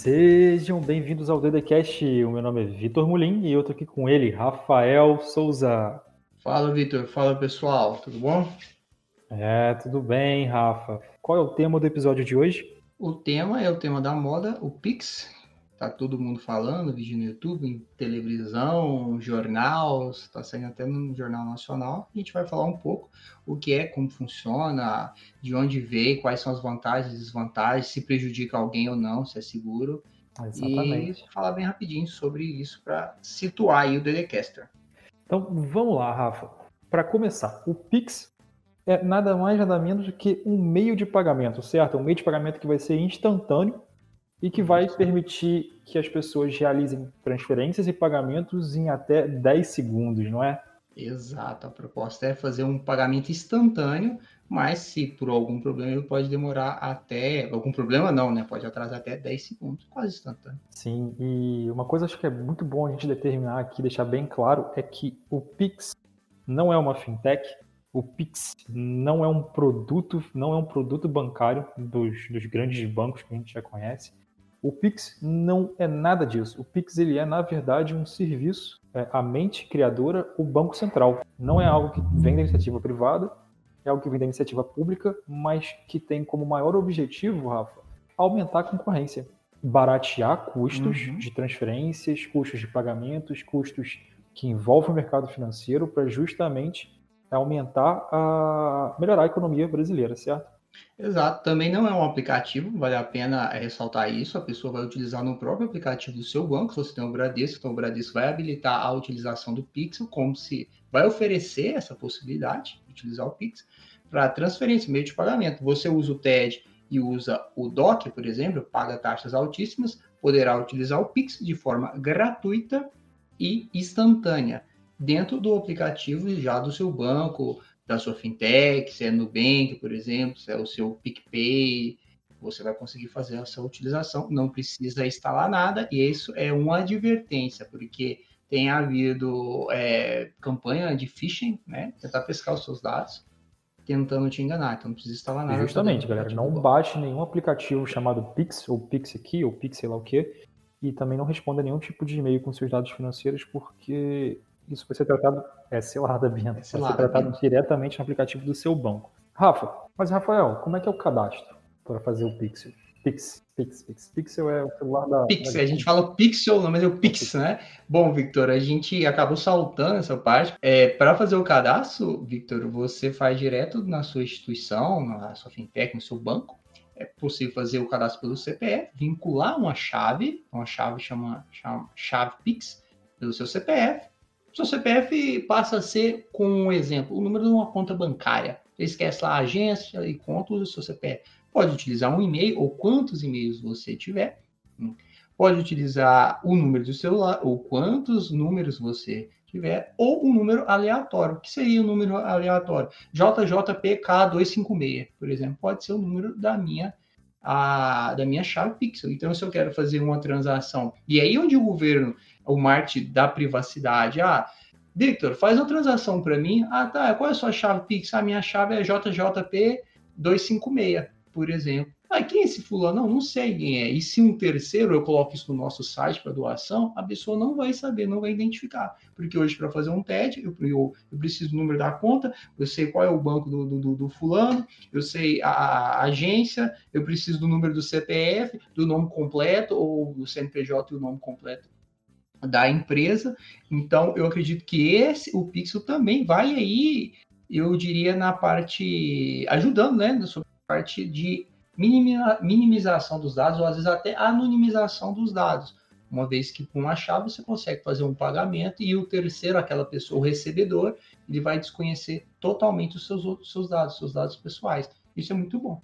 Sejam bem-vindos ao DDCast. O meu nome é Vitor Mulim e eu tô aqui com ele, Rafael Souza. Fala, Vitor. Fala, pessoal. Tudo bom? É, tudo bem, Rafa. Qual é o tema do episódio de hoje? O tema é o tema da moda, o Pix. Tá todo mundo falando, vídeo no YouTube, em televisão, jornal, está saindo até no Jornal Nacional. A gente vai falar um pouco o que é, como funciona, de onde veio, quais são as vantagens e desvantagens, se prejudica alguém ou não, se é seguro. Exatamente. E falar bem rapidinho sobre isso para situar aí o Dedecaster. Então, vamos lá, Rafa. Para começar, o Pix é nada mais nada menos do que um meio de pagamento, certo? Um meio de pagamento que vai ser instantâneo e que vai permitir que as pessoas realizem transferências e pagamentos em até 10 segundos, não é? Exato, a proposta é fazer um pagamento instantâneo, mas se por algum problema ele pode demorar até. Algum problema não, né? Pode atrasar até 10 segundos, quase instantâneo. Sim, e uma coisa acho que é muito bom a gente determinar aqui, deixar bem claro, é que o Pix não é uma fintech, o Pix não é um produto, não é um produto bancário dos, dos grandes bancos que a gente já conhece. O Pix não é nada disso. O Pix ele é na verdade um serviço, é, a mente criadora, o banco central. Não é algo que vem da iniciativa privada, é algo que vem da iniciativa pública, mas que tem como maior objetivo, Rafa, aumentar a concorrência, baratear custos uhum. de transferências, custos de pagamentos, custos que envolvem o mercado financeiro para justamente aumentar a melhorar a economia brasileira, certo? Exato, também não é um aplicativo, vale a pena ressaltar isso. A pessoa vai utilizar no próprio aplicativo do seu banco. Se você tem o Bradesco, então o Bradesco vai habilitar a utilização do Pixel, como se vai oferecer essa possibilidade de utilizar o Pix para transferência, meio de pagamento. Você usa o TED e usa o DOC, por exemplo, paga taxas altíssimas, poderá utilizar o Pix de forma gratuita e instantânea dentro do aplicativo já do seu banco, da sua fintech, se é Nubank, por exemplo, se é o seu PicPay, você vai conseguir fazer essa utilização, não precisa instalar nada, e isso é uma advertência, porque tem havido é, campanha de phishing, né? Tentar pescar os seus dados, tentando te enganar, então não precisa instalar nada. Justamente, galera, não baixe nenhum aplicativo chamado Pix, ou Pix aqui, ou Pix sei lá o quê, e também não responda nenhum tipo de e-mail com seus dados financeiros, porque isso vai ser tratado, é Bento, é vai ser tratado diretamente no aplicativo do seu banco. Rafa, mas Rafael, como é que é o cadastro para fazer o Pixel? Pix, Pix, Pix. Pixel é o celular da. Pix, da... a gente fala Pixel, não, mas é o Pix, né? Bom, Victor, a gente acabou saltando essa parte. É, para fazer o cadastro, Victor, você faz direto na sua instituição, na sua fintech, no seu banco. É possível fazer o cadastro pelo CPF, vincular uma chave, uma chave chama, chama chave Pix, pelo seu CPF, seu CPF passa a ser, com um exemplo, o número de uma conta bancária. Você esquece lá a agência e conta, o seu CPF. Pode utilizar um e-mail ou quantos e-mails você tiver. Pode utilizar o número do celular ou quantos números você tiver, ou um número aleatório. O que seria o um número aleatório? JJPK256, por exemplo, pode ser o número da minha a, da minha chave Pixel. Então, se eu quero fazer uma transação, e aí onde o governo o marketing da privacidade. Ah, Victor, faz uma transação para mim. Ah, tá. Qual é a sua chave Pix? A minha chave é JJP256, por exemplo. Ah, quem é esse fulano? Não, não sei quem é. E se um terceiro, eu coloco isso no nosso site para doação, a pessoa não vai saber, não vai identificar. Porque hoje, para fazer um TED, eu, eu, eu, preciso do número da conta, eu sei qual é o banco do, do, do fulano, eu sei a, a, agência, eu preciso do número do CPF, do nome completo, ou do CNPJ e o nome completo da empresa. Então, eu acredito que esse, o Pixel também vai aí, eu diria, na parte, ajudando, né, na sua parte de minimização dos dados, ou às vezes até anonimização dos dados. Uma vez que com uma chave você consegue fazer um pagamento e o terceiro, aquela pessoa, o recebedor, ele vai desconhecer totalmente os seus, os seus dados, seus dados pessoais. Isso é muito bom.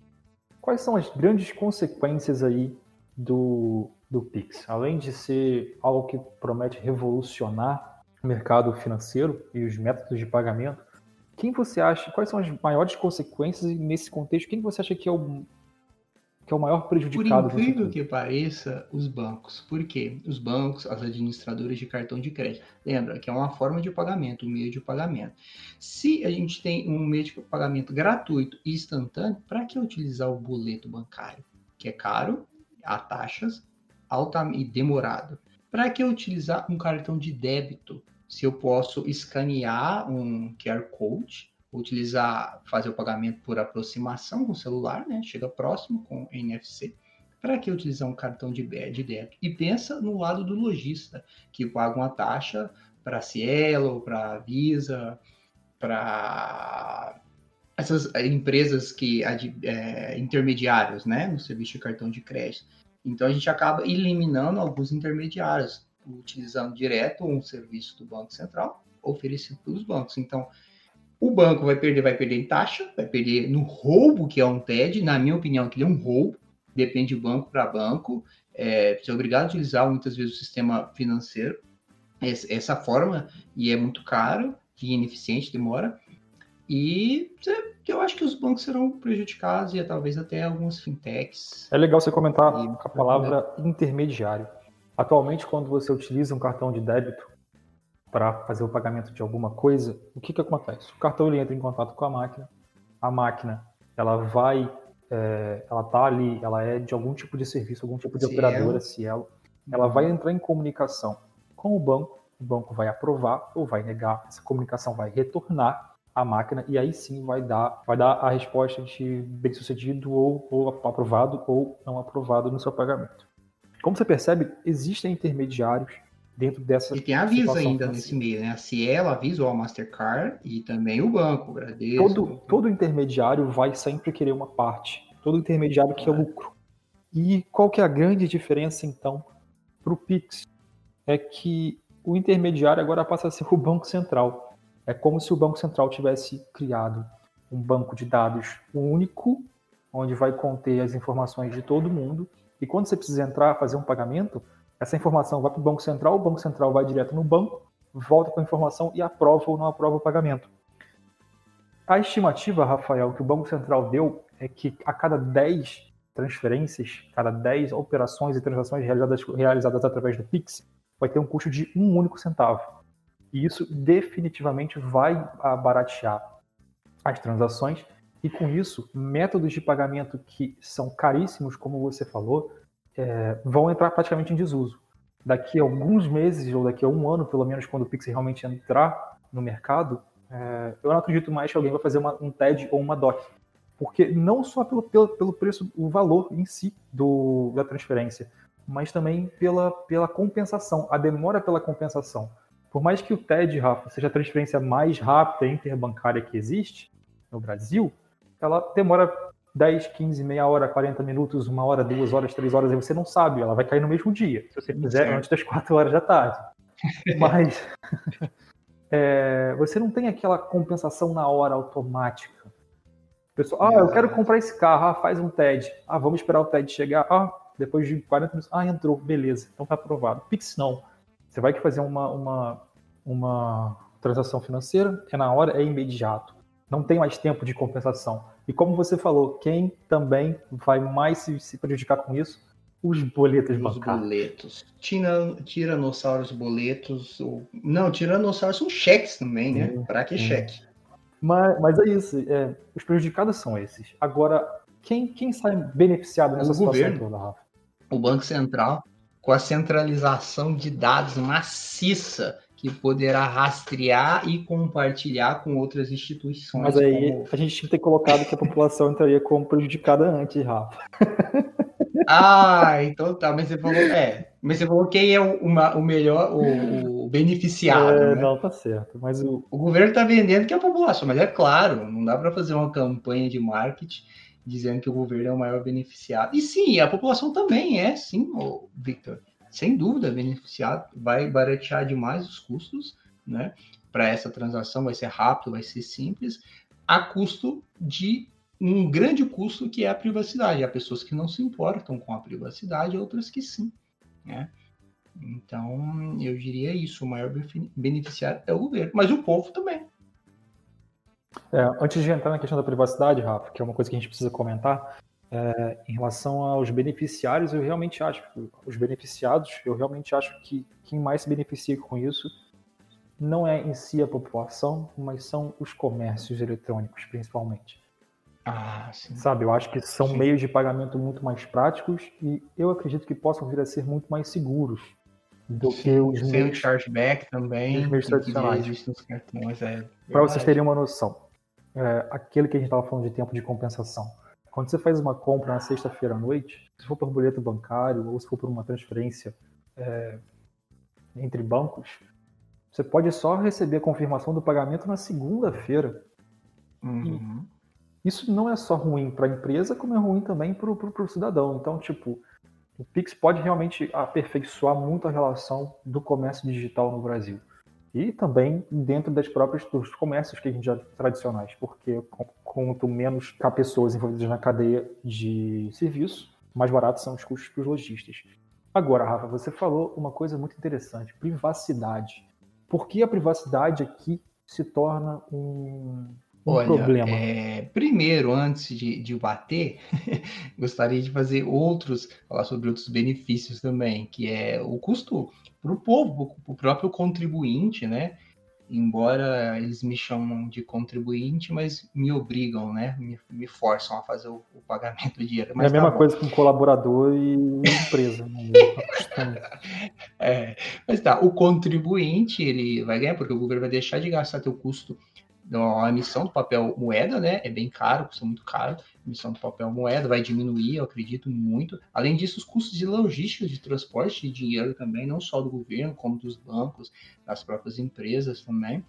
Quais são as grandes consequências aí do, do Pix. Além de ser algo que promete revolucionar o mercado financeiro e os métodos de pagamento, quem você acha, quais são as maiores consequências nesse contexto? Quem você acha que é o, que é o maior prejudicado? Por incrível que pareça, os bancos. Por quê? Os bancos, as administradoras de cartão de crédito. Lembra que é uma forma de pagamento, um meio de pagamento. Se a gente tem um meio de pagamento gratuito e instantâneo, para que utilizar o boleto bancário? Que é caro, há taxas, alta e demorado. Para que utilizar um cartão de débito? Se eu posso escanear um QR Code, utilizar, fazer o pagamento por aproximação com o celular, né? Chega próximo com NFC. Para que utilizar um cartão de, débito? E pensa no lado do lojista, que paga uma taxa para Cielo, para Visa, para essas empresas que é, intermediários, né, no serviço de cartão de crédito. Então a gente acaba eliminando alguns intermediários, utilizando direto um serviço do Banco Central oferecido pelos bancos. Então o banco vai perder, vai perder em taxa, vai perder no roubo que é um TED. Na minha opinião, que é um roubo. Depende de banco para banco. É, você é obrigado a utilizar muitas vezes o sistema financeiro essa forma e é muito caro e ineficiente, demora. E eu acho que os bancos serão prejudicados e talvez até alguns fintechs. É legal você comentar e, a palavra intermediário. Atualmente, quando você utiliza um cartão de débito para fazer o pagamento de alguma coisa, o que, que acontece? O cartão ele entra em contato com a máquina, a máquina ela vai, é, ela tá ali, ela é de algum tipo de serviço, algum tipo de Cielo. operadora, Cielo, ela vai entrar em comunicação com o banco, o banco vai aprovar ou vai negar, essa comunicação vai retornar à máquina e aí sim vai dar, vai dar a resposta de bem sucedido ou, ou aprovado ou não aprovado no seu pagamento. Como você percebe, existem intermediários dentro dessa E tem aviso ainda nesse meio, né? A Cielo avisa a Mastercard e também o banco, o Bradesco. Todo, todo intermediário vai sempre querer uma parte. Todo intermediário quer lucro. E qual que é a grande diferença, então, para o Pix? é que o intermediário agora passa a ser o Banco Central. É como se o Banco Central tivesse criado um banco de dados único, onde vai conter as informações de todo mundo. E quando você precisa entrar, fazer um pagamento, essa informação vai para o Banco Central, o Banco Central vai direto no banco, volta com a informação e aprova ou não aprova o pagamento. A estimativa, Rafael, que o Banco Central deu é que a cada 10 transferências, cada 10 operações e transações realizadas, realizadas através do Pix, vai ter um custo de um único centavo. E isso definitivamente vai baratear as transações e com isso métodos de pagamento que são caríssimos, como você falou, é, vão entrar praticamente em desuso. Daqui a alguns meses ou daqui a um ano, pelo menos, quando o Pix realmente entrar no mercado, é, eu não acredito mais que alguém vai fazer uma, um TED ou uma DOC. Porque não só pelo, pelo, pelo preço, o valor em si do, da transferência, mas também pela, pela compensação, a demora pela compensação. Por mais que o TED, Rafa, seja a transferência mais rápida interbancária que existe no Brasil, ela demora 10, 15, meia hora, 40 minutos, uma hora, duas horas, três horas, e você não sabe, ela vai cair no mesmo dia, se você fizer antes das quatro horas da tarde. Mas é, você não tem aquela compensação na hora automática. Pessoal, ah, eu quero comprar esse carro, ah, faz um TED. Ah, vamos esperar o TED chegar. Ah, depois de 40 minutos, ah, entrou, beleza, então tá aprovado. Pix não. Você vai que fazer uma, uma, uma transação financeira, é na hora, é imediato. Não tem mais tempo de compensação. E como você falou, quem também vai mais se, se prejudicar com isso? Os boletos bancários. Os boletos. Tira, tiranossauros, boletos. Ou... Não, tiranossauros são cheques também, né? É, Para que cheque? Mas, mas é isso. É, os prejudicados são esses. Agora, quem, quem sai beneficiado nessa o situação governo. toda, Rafa? o Banco Central com a centralização de dados maciça que poderá rastrear e compartilhar com outras instituições. Mas aí como... a gente tinha que ter colocado que a população entraria como prejudicada antes, Rafa. Ah, então tá, mas você falou, é, mas você falou quem é o, uma, o melhor, o, o beneficiado. É, né? Não, tá certo. Mas o... o governo está vendendo que é a população, mas é claro, não dá para fazer uma campanha de marketing dizendo que o governo é o maior beneficiado. E sim, a população também é, sim, Victor. Sem dúvida, beneficiado. Vai baratear demais os custos, né? Para essa transação vai ser rápido, vai ser simples, a custo de um grande custo que é a privacidade. Há pessoas que não se importam com a privacidade, outras que sim, né? Então, eu diria isso, o maior beneficiário é o governo, mas o povo também. É, antes de entrar na questão da privacidade, Rafa, que é uma coisa que a gente precisa comentar, é, em relação aos beneficiários, eu realmente acho, os beneficiados, eu realmente acho que quem mais se beneficia com isso não é em si a população, mas são os comércios eletrônicos, principalmente. Ah, Sabe, eu acho que são sim. meios de pagamento muito mais práticos e eu acredito que possam vir a ser muito mais seguros do sim, que os meios, chargeback também. Os meios tradicionais. É Para vocês terem uma noção, é, aquele que a gente estava falando de tempo de compensação. Quando você faz uma compra na sexta-feira à noite, se for por boleto bancário ou se for por uma transferência é, entre bancos, você pode só receber a confirmação do pagamento na segunda-feira. Uhum. Isso não é só ruim para a empresa, como é ruim também para o cidadão. Então, tipo, o Pix pode realmente aperfeiçoar muito a relação do comércio digital no Brasil. E também dentro das próprias dos comércios que a gente já tradicionais, porque quanto menos pessoas envolvidas na cadeia de serviço, mais baratos são os custos para os lojistas. Agora, Rafa, você falou uma coisa muito interessante: privacidade. Por que a privacidade aqui se torna um, um Olha, problema? É, primeiro, antes de, de bater, gostaria de fazer outros, falar sobre outros benefícios também, que é o custo para o povo, para o próprio contribuinte, né? Embora eles me chamam de contribuinte, mas me obrigam, né? Me, me forçam a fazer o, o pagamento de dinheiro. É a mesma tá coisa com colaborador e empresa. Né? é, mas tá, o contribuinte ele vai ganhar, porque o governo vai deixar de gastar teu custo a emissão do papel moeda, né? É bem caro, custa muito caro. A emissão do papel moeda vai diminuir, eu acredito muito. Além disso, os custos de logística de transporte de dinheiro também, não só do governo, como dos bancos, das próprias empresas também.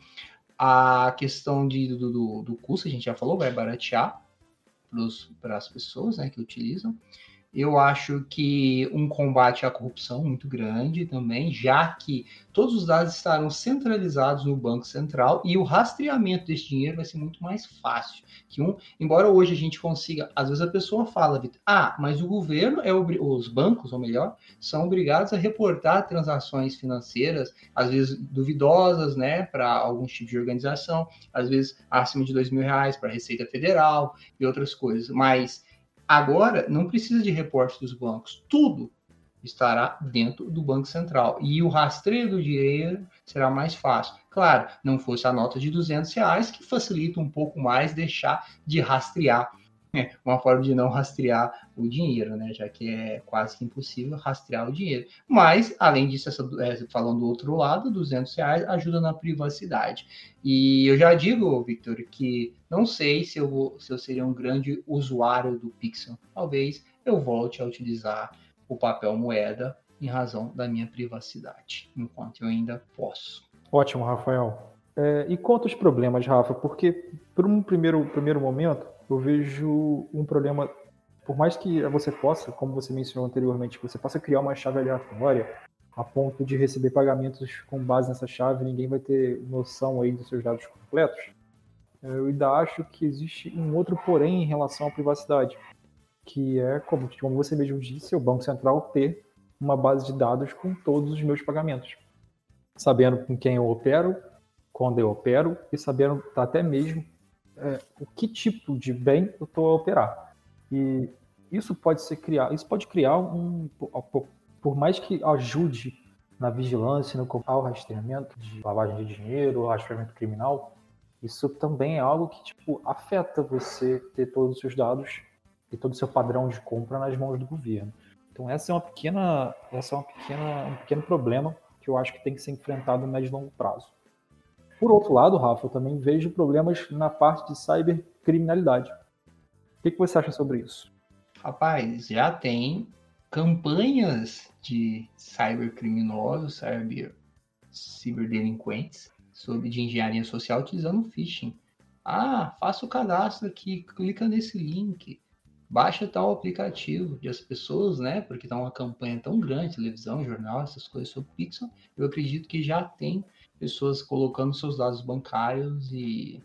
A questão de, do, do, do custo, a gente já falou, vai baratear para as pessoas né, que utilizam. Eu acho que um combate à corrupção muito grande também, já que todos os dados estarão centralizados no Banco Central e o rastreamento desse dinheiro vai ser muito mais fácil. Que um, embora hoje a gente consiga, às vezes a pessoa fala, ah, mas o governo é os bancos, ou melhor, são obrigados a reportar transações financeiras, às vezes duvidosas, né, para algum tipo de organização, às vezes acima de dois mil reais para a Receita Federal e outras coisas. Mas Agora, não precisa de reporte dos bancos, tudo estará dentro do Banco Central. E o rastreio do dinheiro será mais fácil. Claro, não fosse a nota de 200 reais, que facilita um pouco mais deixar de rastrear uma forma de não rastrear o dinheiro, né? Já que é quase que impossível rastrear o dinheiro. Mas, além disso, essa, é, falando do outro lado, 200 reais ajuda na privacidade. E eu já digo, Victor, que não sei se eu, vou, se eu seria um grande usuário do Pixel. Talvez eu volte a utilizar o papel moeda em razão da minha privacidade, enquanto eu ainda posso. Ótimo, Rafael. É, e quanto os problemas, Rafa? Porque, por um primeiro, primeiro momento, eu vejo um problema, por mais que você possa, como você mencionou anteriormente, você possa criar uma chave aleatória a ponto de receber pagamentos com base nessa chave, ninguém vai ter noção aí dos seus dados completos. Eu ainda acho que existe um outro porém em relação à privacidade, que é, como, como você mesmo disse, o Banco Central ter uma base de dados com todos os meus pagamentos, sabendo com quem eu opero, quando eu opero e sabendo até mesmo é, o que tipo de bem eu estou a operar. E isso pode ser criar, isso pode criar um, por mais que ajude na vigilância, no ao rastreamento de lavagem de dinheiro, rastreamento criminal, isso também é algo que tipo afeta você ter todos os seus dados e todo o seu padrão de compra nas mãos do governo. Então essa é uma pequena, essa é uma pequena, um pequeno problema que eu acho que tem que ser enfrentado no médio e longo prazo. Por outro lado, Rafa, eu também vejo problemas na parte de cybercriminalidade. O que, que você acha sobre isso? Rapaz, já tem campanhas de cybercriminosos, cyber, ciberdelinquentes, sobre de engenharia social utilizando phishing. Ah, faça o cadastro aqui, clica nesse link, baixa tal aplicativo. E as pessoas, né, porque está uma campanha tão grande, televisão, jornal, essas coisas sobre Pixel, eu acredito que já tem pessoas colocando seus dados bancários e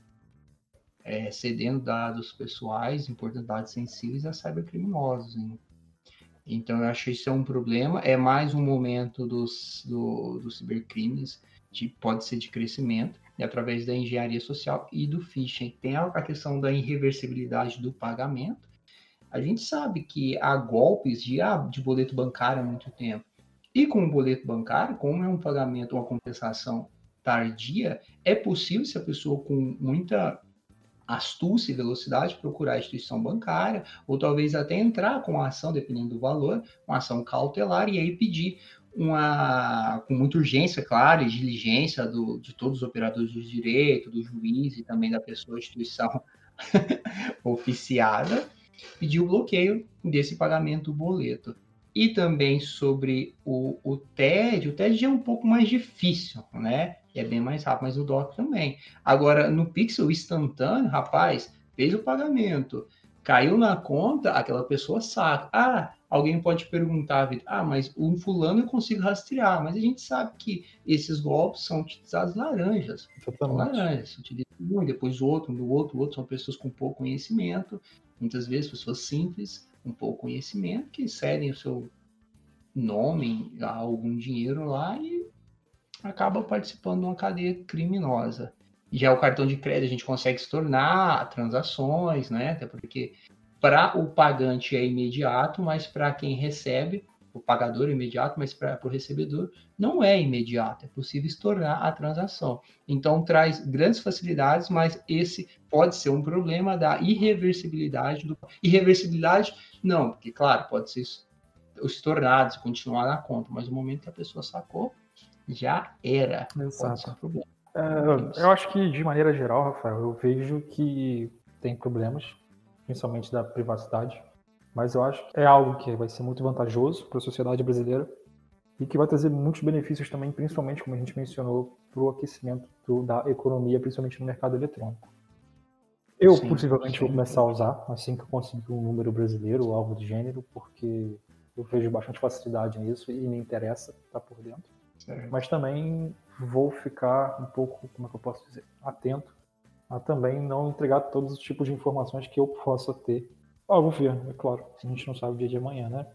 é, cedendo dados pessoais, importantes dados sensíveis a cybercriminosos. Hein? Então, eu acho que isso é um problema. É mais um momento dos, do, dos cibercrimes, de, pode ser de crescimento, e através da engenharia social e do phishing. Tem a questão da irreversibilidade do pagamento. A gente sabe que há golpes de, ah, de boleto bancário há muito tempo. E com o boleto bancário, como é um pagamento, uma compensação tardia, é possível se a pessoa com muita astúcia e velocidade, procurar a instituição bancária, ou talvez até entrar com a ação, dependendo do valor, uma ação cautelar, e aí pedir uma, com muita urgência, claro, e diligência do, de todos os operadores de direito, do juiz e também da pessoa, instituição oficiada, pedir o bloqueio desse pagamento do boleto. E também sobre o, o TED, o TED é um pouco mais difícil, né? É bem mais rápido, mas o DOC também. Agora, no Pixel instantâneo, rapaz, fez o pagamento, caiu na conta, aquela pessoa sabe. Ah, alguém pode perguntar, ah, mas um fulano eu consigo rastrear, mas a gente sabe que esses golpes são utilizados laranjas. Laranjas, se utiliza um, depois o outro, do outro, o outro são pessoas com pouco conhecimento, muitas vezes pessoas simples, com pouco conhecimento, que cedem o seu nome a algum dinheiro lá e acaba participando de uma cadeia criminosa. Já o cartão de crédito a gente consegue se tornar transações, né? Até porque para o pagante é imediato, mas para quem recebe, o pagador imediato, mas para o recebedor não é imediato, é possível estornar a transação. Então traz grandes facilidades, mas esse pode ser um problema da irreversibilidade do irreversibilidade não, porque claro, pode ser estornado, se continuar na conta, mas no momento que a pessoa sacou, já era. Exato. Um é, eu acho que de maneira geral, Rafael, eu vejo que tem problemas, principalmente da privacidade mas eu acho que é algo que vai ser muito vantajoso para a sociedade brasileira e que vai trazer muitos benefícios também, principalmente, como a gente mencionou, para o aquecimento do, da economia, principalmente no mercado eletrônico. Eu sim, possivelmente sim. vou começar a usar assim que eu conseguir um número brasileiro, ou algo do gênero, porque eu vejo bastante facilidade nisso e me interessa estar por dentro. Certo. Mas também vou ficar um pouco, como é que eu posso dizer, atento a também não entregar todos os tipos de informações que eu possa ter ah, vou ver, é claro. A gente não sabe o dia de amanhã, né?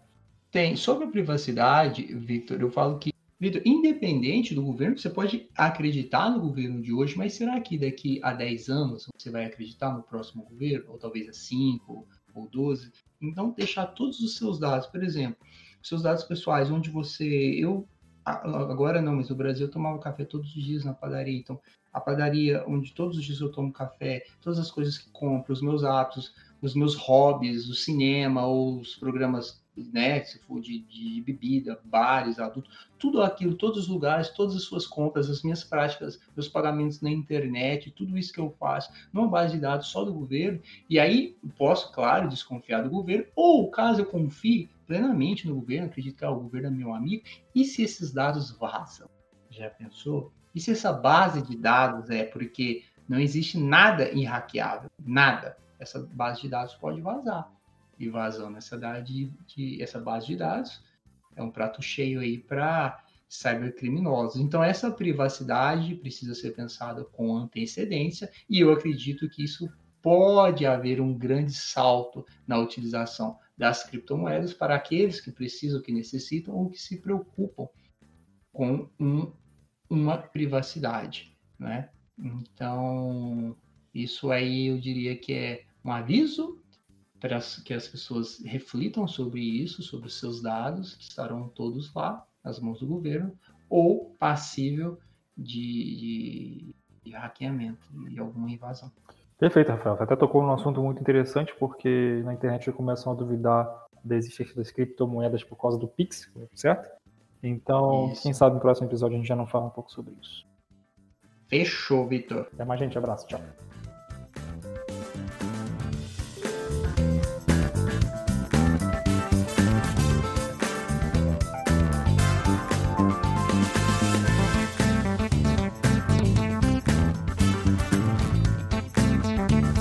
Tem. Sobre a privacidade, Victor, eu falo que, Victor, independente do governo, você pode acreditar no governo de hoje, mas será que daqui a 10 anos você vai acreditar no próximo governo? Ou talvez a 5 ou 12? Então, deixar todos os seus dados, por exemplo, seus dados pessoais, onde você. Eu agora não, mas no Brasil eu tomava café todos os dias na padaria. Então, a padaria onde todos os dias eu tomo café, todas as coisas que compro, os meus hábitos, os meus hobbies, o cinema, os programas, né, se for de, de bebida, bares, adulto, tudo aquilo, todos os lugares, todas as suas compras, as minhas práticas, meus pagamentos na internet, tudo isso que eu faço numa base de dados só do governo, e aí posso, claro, desconfiar do governo, ou caso eu confie plenamente no governo, acredito que ah, o governo é meu amigo, e se esses dados vazam? Já pensou? E se essa base de dados é porque não existe nada irraqueável, nada essa base de dados pode vazar. E vazando essa, de, de, essa base de dados é um prato cheio aí para cybercriminosos. Então, essa privacidade precisa ser pensada com antecedência e eu acredito que isso pode haver um grande salto na utilização das criptomoedas para aqueles que precisam, que necessitam ou que se preocupam com um, uma privacidade, né? Então, isso aí eu diria que é um aviso para que as pessoas reflitam sobre isso, sobre os seus dados, que estarão todos lá, nas mãos do governo, ou passível de, de, de hackeamento, de alguma invasão. Perfeito, Rafael. Você até tocou num assunto muito interessante, porque na internet começam a duvidar da existência das criptomoedas por causa do Pix, certo? Então, isso. quem sabe no próximo episódio a gente já não fala um pouco sobre isso. Fechou, Vitor. Até mais, gente. Abraço. Tchau.